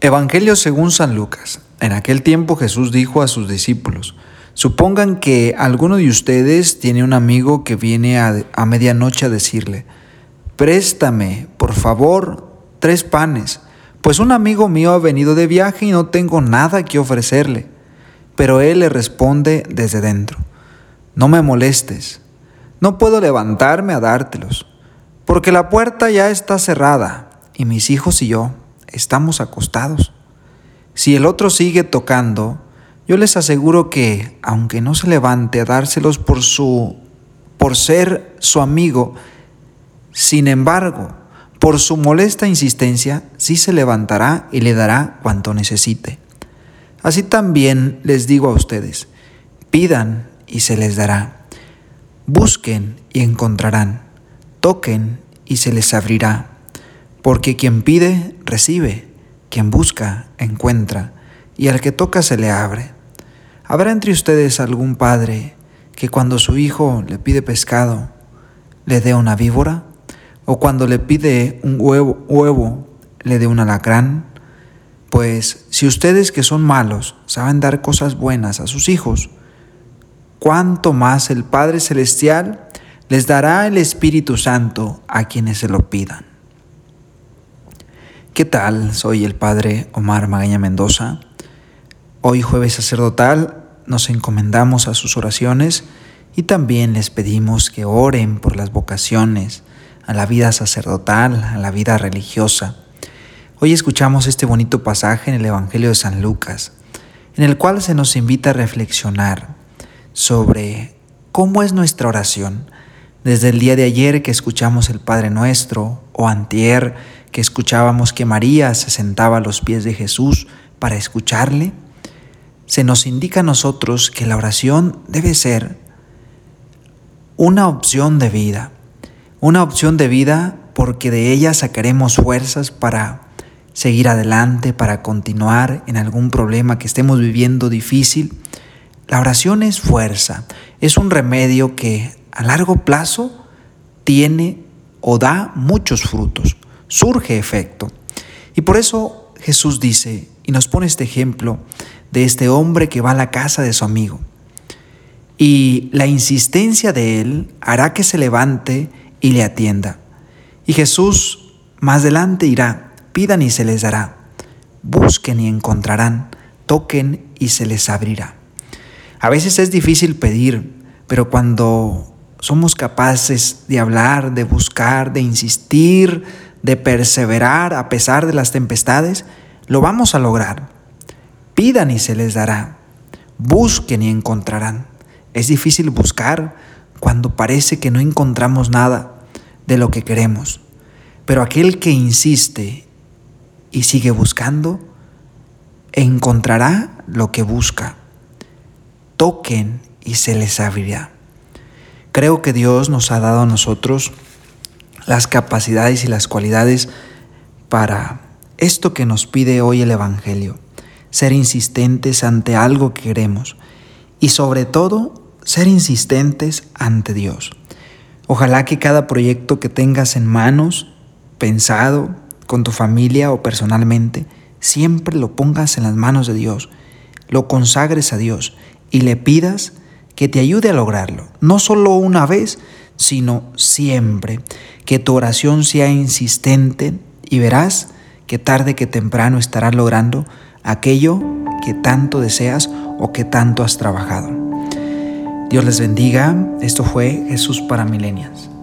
Evangelio según San Lucas. En aquel tiempo Jesús dijo a sus discípulos, Supongan que alguno de ustedes tiene un amigo que viene a, medianoche a decirle, Préstame, por favor, tres panes, pues un amigo mío ha venido de viaje y no tengo nada que ofrecerle. Pero él le responde desde dentro, No me molestes, no puedo levantarme a dártelos, porque la puerta ya está cerrada y mis hijos y yo estamos acostados. Si el otro sigue tocando, yo les aseguro que, aunque no se levante a dárselos por su por ser su amigo, sin embargo, por su molesta insistencia, sí se levantará y le dará cuanto necesite. Así también les digo a ustedes, pidan y se les dará, busquen y encontrarán, toquen y se les abrirá porque quien pide, recibe, quien busca, encuentra, y al que toca se le abre. ¿Habrá entre ustedes algún padre que cuando su hijo le pide pescado, le dé una víbora? ¿O cuando le pide un huevo, huevo le dé un alacrán? Pues si ustedes que son malos saben dar cosas buenas a sus hijos, ¿cuánto más el Padre Celestial les dará el Espíritu Santo a quienes se lo pidan? ¿Qué tal? Soy el Padre Omar Magaña Mendoza. Hoy jueves sacerdotal nos encomendamos a sus oraciones y también les pedimos que oren por las vocaciones, a la vida sacerdotal, a la vida religiosa. Hoy escuchamos este bonito pasaje en el Evangelio de San Lucas, en el cual se nos invita a reflexionar sobre cómo es nuestra oración. Desde el día de ayer que escuchamos el Padre Nuestro o antier que escuchábamos que María se sentaba a los pies de Jesús para escucharle, se nos indica a nosotros que la oración debe ser una opción de vida, una opción de vida porque de ella sacaremos fuerzas para seguir adelante, para continuar en algún problema que estemos viviendo difícil. La oración es fuerza, es un remedio que a largo plazo tiene o da muchos frutos surge efecto. Y por eso Jesús dice, y nos pone este ejemplo de este hombre que va a la casa de su amigo. Y la insistencia de él hará que se levante y le atienda. Y Jesús más adelante irá, pidan y se les dará, busquen y encontrarán, toquen y se les abrirá. A veces es difícil pedir, pero cuando somos capaces de hablar, de buscar, de insistir, de perseverar a pesar de las tempestades, lo vamos a lograr. Pidan y se les dará. Busquen y encontrarán. Es difícil buscar cuando parece que no encontramos nada de lo que queremos. Pero aquel que insiste y sigue buscando, encontrará lo que busca. Toquen y se les abrirá. Creo que Dios nos ha dado a nosotros las capacidades y las cualidades para esto que nos pide hoy el Evangelio, ser insistentes ante algo que queremos y sobre todo ser insistentes ante Dios. Ojalá que cada proyecto que tengas en manos, pensado con tu familia o personalmente, siempre lo pongas en las manos de Dios, lo consagres a Dios y le pidas que te ayude a lograrlo, no solo una vez, sino siempre. Que tu oración sea insistente y verás que tarde que temprano estarás logrando aquello que tanto deseas o que tanto has trabajado. Dios les bendiga. Esto fue Jesús para Milenias.